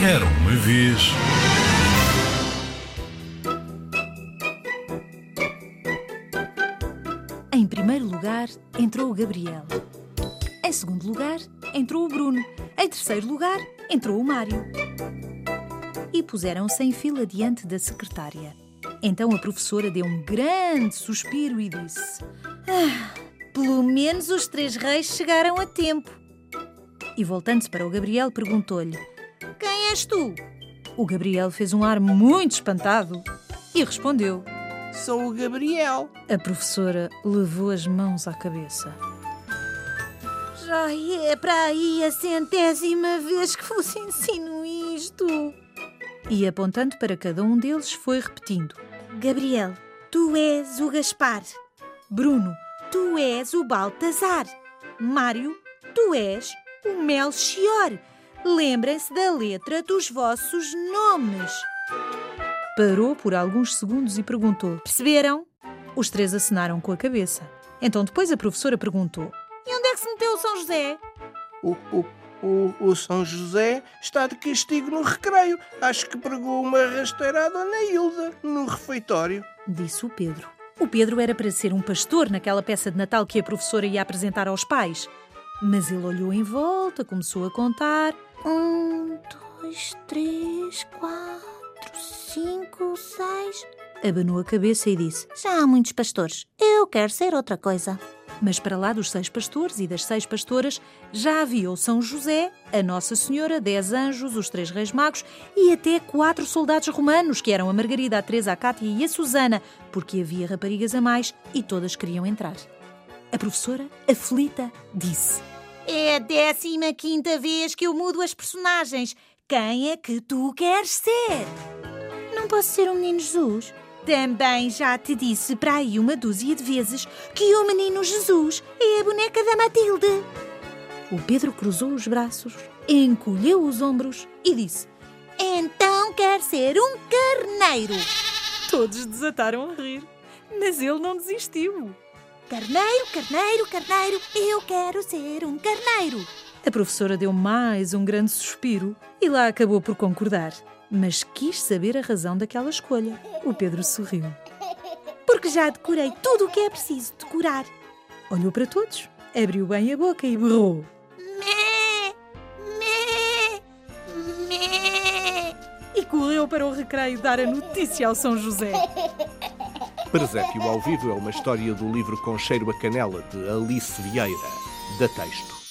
Era uma vez. Em primeiro lugar, entrou o Gabriel. Em segundo lugar, entrou o Bruno. Em terceiro lugar, entrou o Mário. E puseram-se em fila diante da secretária. Então a professora deu um grande suspiro e disse: "Ah, Pelo menos os três reis chegaram a tempo. E voltando-se para o Gabriel, perguntou-lhe: Quem és tu? O Gabriel fez um ar muito espantado e respondeu. Sou o Gabriel. A professora levou as mãos à cabeça. Já é para aí a centésima vez que vos ensino isto. E apontando para cada um deles, foi repetindo: Gabriel, tu és o Gaspar. Bruno, tu és o Baltazar. Mário, tu és o Melchior. Lembrem-se da letra dos vossos nomes. Parou por alguns segundos e perguntou: Perceberam? Os três acenaram com a cabeça. Então depois a professora perguntou: E onde é que se meteu o São José? O, o, o, o São José está de castigo no recreio. Acho que pregou uma rasteira à Dona Hilda no refeitório. Disse o Pedro. O Pedro era para ser um pastor naquela peça de Natal que a professora ia apresentar aos pais. Mas ele olhou em volta, começou a contar. Um, dois, três, quatro, cinco, seis. Abanou a cabeça e disse: Já há muitos pastores. Eu quero ser outra coisa. Mas para lá dos seis pastores e das seis pastoras já havia o São José, a Nossa Senhora, dez anjos, os três reis magos e até quatro soldados romanos, que eram a Margarida, a Teresa, a Cátia e a Susana, porque havia raparigas a mais e todas queriam entrar. A professora, aflita, disse: É a décima quinta vez que eu mudo as personagens. Quem é que tu queres ser? Não posso ser o menino Jesus. Também já te disse para aí uma dúzia de vezes que o menino Jesus é a boneca da Matilde. O Pedro cruzou os braços, encolheu os ombros e disse: Então quer ser um carneiro. Todos desataram a rir, mas ele não desistiu. Carneiro, carneiro, carneiro, eu quero ser um carneiro. A professora deu mais um grande suspiro e lá acabou por concordar, mas quis saber a razão daquela escolha. O Pedro sorriu. Porque já decorei tudo o que é preciso decorar. Olhou para todos, abriu bem a boca e berrou. Mé, mé, mé. E correu para o recreio dar a notícia ao São José. Presépio ao vivo é uma história do livro Com Cheiro a Canela, de Alice Vieira, da Texto.